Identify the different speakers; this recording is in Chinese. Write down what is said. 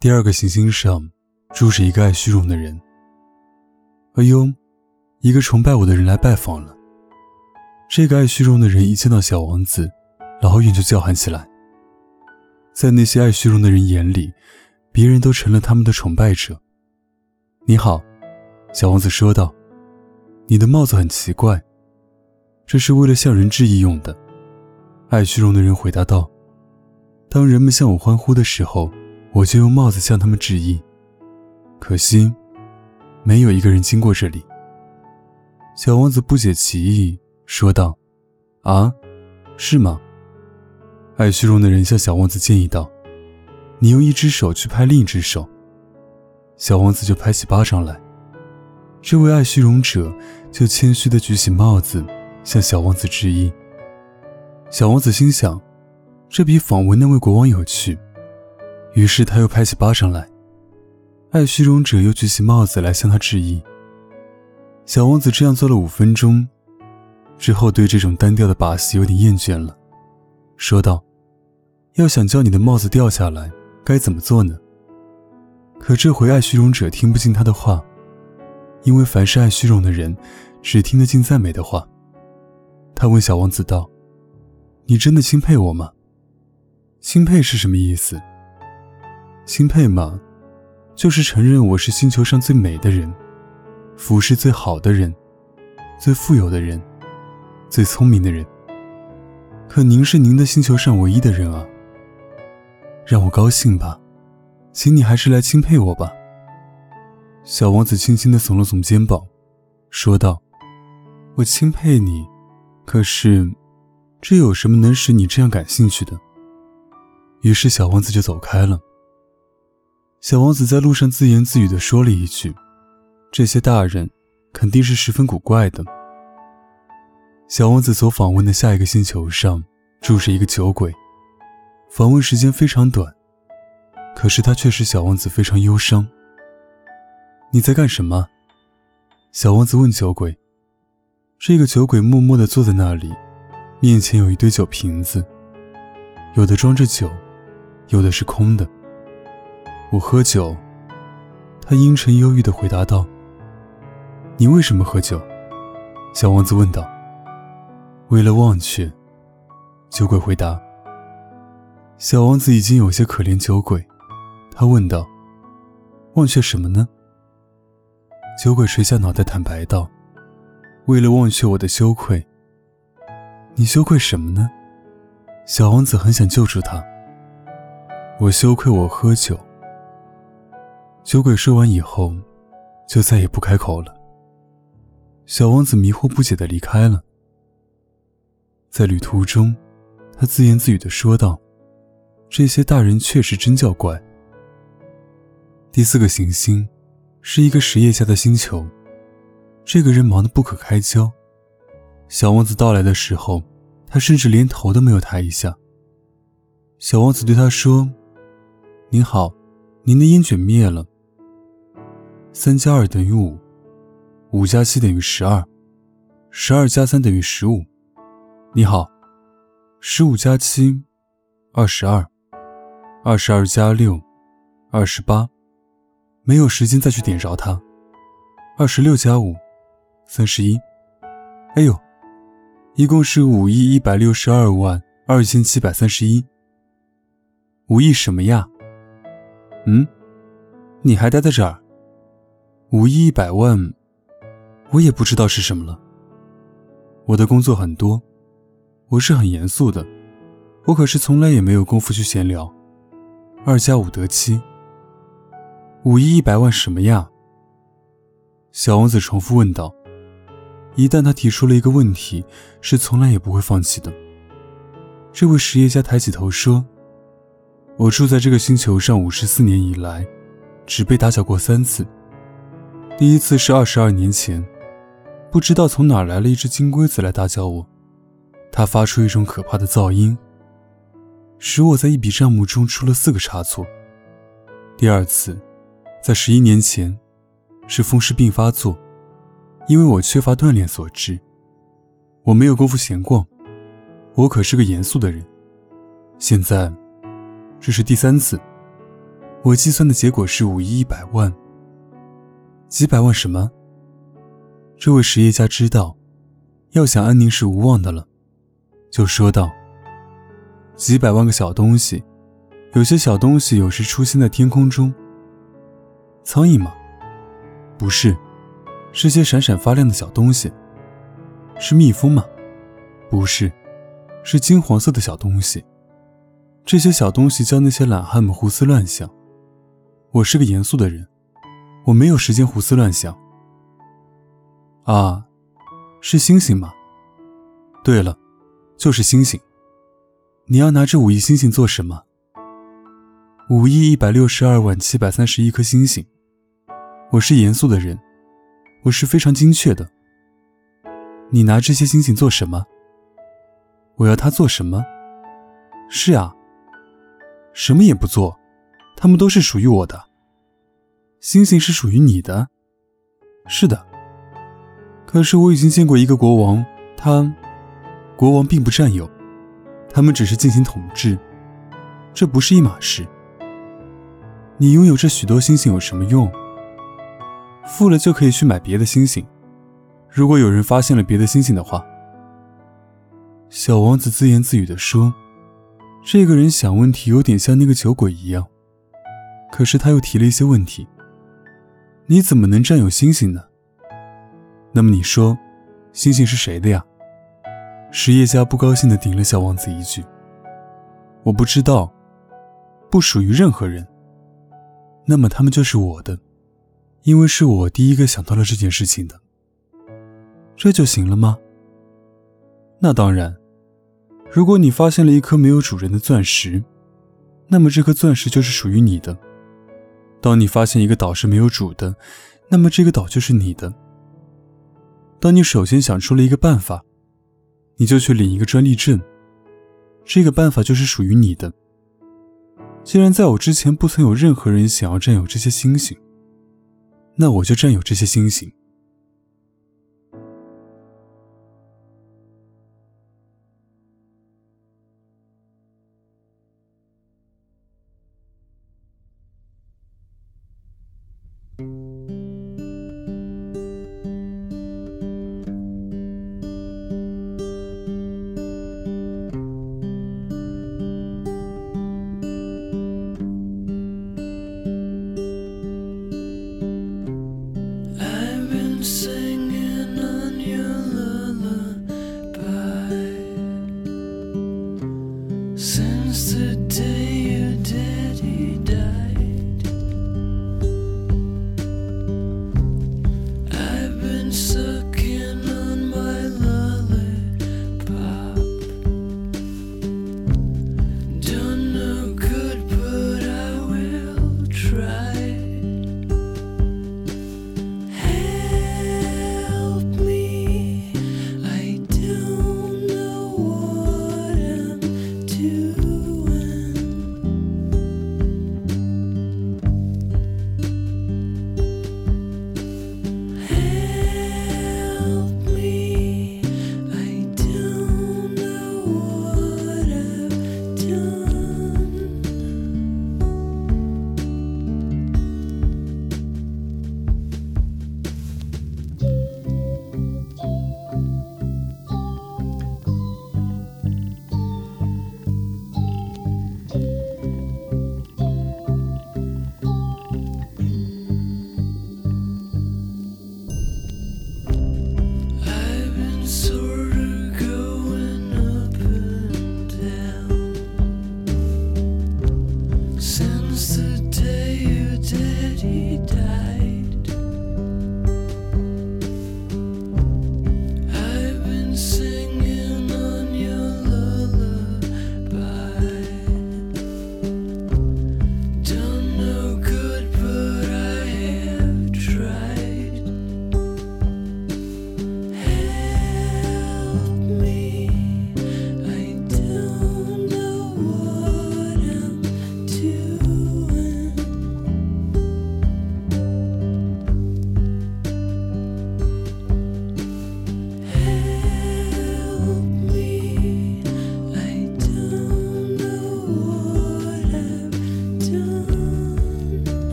Speaker 1: 第二个行星上住着一个爱虚荣的人。哎呦，一个崇拜我的人来拜访了。这个爱虚荣的人一见到小王子，老远就叫喊起来。在那些爱虚荣的人眼里，别人都成了他们的崇拜者。你好，小王子说道：“你的帽子很奇怪，这是为了向人致意用的。”爱虚荣的人回答道：“当人们向我欢呼的时候。”我就用帽子向他们致意，可惜，没有一个人经过这里。小王子不解其意，说道：“啊，是吗？”爱虚荣的人向小王子建议道：“你用一只手去拍另一只手。”小王子就拍起巴掌来。这位爱虚荣者就谦虚地举起帽子向小王子致意。小王子心想：这比访问那位国王有趣。于是他又拍起巴掌来，爱虚荣者又举起帽子来向他致意。小王子这样做了五分钟，之后对这种单调的把戏有点厌倦了，说道：“要想叫你的帽子掉下来，该怎么做呢？”可这回爱虚荣者听不进他的话，因为凡是爱虚荣的人，只听得进赞美的话。他问小王子道：“你真的钦佩我吗？钦佩是什么意思？”钦佩嘛，就是承认我是星球上最美的人，服饰最好的人，最富有的人，最聪明的人。可您是您的星球上唯一的人啊！让我高兴吧，请你还是来钦佩我吧。小王子轻轻地耸了耸肩膀，说道：“我钦佩你，可是，这有什么能使你这样感兴趣的？”于是小王子就走开了。小王子在路上自言自语地说了一句：“这些大人肯定是十分古怪的。”小王子所访问的下一个星球上住着一个酒鬼，访问时间非常短，可是他却使小王子非常忧伤。“你在干什么？”小王子问酒鬼。这个酒鬼默默地坐在那里，面前有一堆酒瓶子，有的装着酒，有的是空的。我喝酒，他阴沉忧郁地回答道：“你为什么喝酒？”小王子问道。“为了忘却。”酒鬼回答。小王子已经有些可怜酒鬼，他问道：“忘却什么呢？”酒鬼垂下脑袋坦白道：“为了忘却我的羞愧。”你羞愧什么呢？小王子很想救助他。我羞愧我喝酒。酒鬼说完以后，就再也不开口了。小王子迷惑不解的离开了。在旅途中，他自言自语的说道：“这些大人确实真叫怪。”第四个行星，是一个实业家的星球。这个人忙得不可开交。小王子到来的时候，他甚至连头都没有抬一下。小王子对他说：“您好，您的烟卷灭了。”三加二等于五，五加七等于十二，十二加三等于十五。你好，十五加七，二十二，二十二加六，二十八。没有时间再去点着它。二十六加五，三十一。哎呦，一共是五亿一百六十二万二千七百三十一。五亿什么呀？嗯，你还待在这儿？五亿一百万，我也不知道是什么了。我的工作很多，我是很严肃的，我可是从来也没有功夫去闲聊。二加五得七，五亿一百万什么呀？小王子重复问道。一旦他提出了一个问题，是从来也不会放弃的。这位实业家抬起头说：“我住在这个星球上五十四年以来，只被打搅过三次。”第一次是二十二年前，不知道从哪来了一只金龟子来打搅我，它发出一种可怕的噪音，使我在一笔账目中出了四个差错。第二次，在十一年前，是风湿病发作，因为我缺乏锻炼所致，我没有功夫闲逛，我可是个严肃的人。现在，这是第三次，我计算的结果是五亿一百万。几百万什么？这位实业家知道，要想安宁是无望的了，就说道：“几百万个小东西，有些小东西有时出现在天空中。苍蝇吗？不是，是些闪闪发亮的小东西。是蜜蜂吗？不是，是金黄色的小东西。这些小东西叫那些懒汉们胡思乱想。我是个严肃的人，我没有时间胡思乱想。”啊，是星星吗？对了，就是星星。你要拿这五亿星星做什么？五亿一百六十二万七百三十一颗星星。我是严肃的人，我是非常精确的。你拿这些星星做什么？我要它做什么？是啊，什么也不做，它们都是属于我的。星星是属于你的。是的。可是我已经见过一个国王，他，国王并不占有，他们只是进行统治，这不是一码事。你拥有这许多星星有什么用？富了就可以去买别的星星。如果有人发现了别的星星的话，小王子自言自语地说：“这个人想问题有点像那个酒鬼一样。”可是他又提了一些问题：“你怎么能占有星星呢？”那么你说，星星是谁的呀？实业家不高兴地顶了小王子一句：“我不知道，不属于任何人。那么他们就是我的，因为是我第一个想到了这件事情的。这就行了吗？那当然。如果你发现了一颗没有主人的钻石，那么这颗钻石就是属于你的。当你发现一个岛是没有主的，那么这个岛就是你的。”当你首先想出了一个办法，你就去领一个专利证，这个办法就是属于你的。既然在我之前不曾有任何人想要占有这些星星，那我就占有这些星星。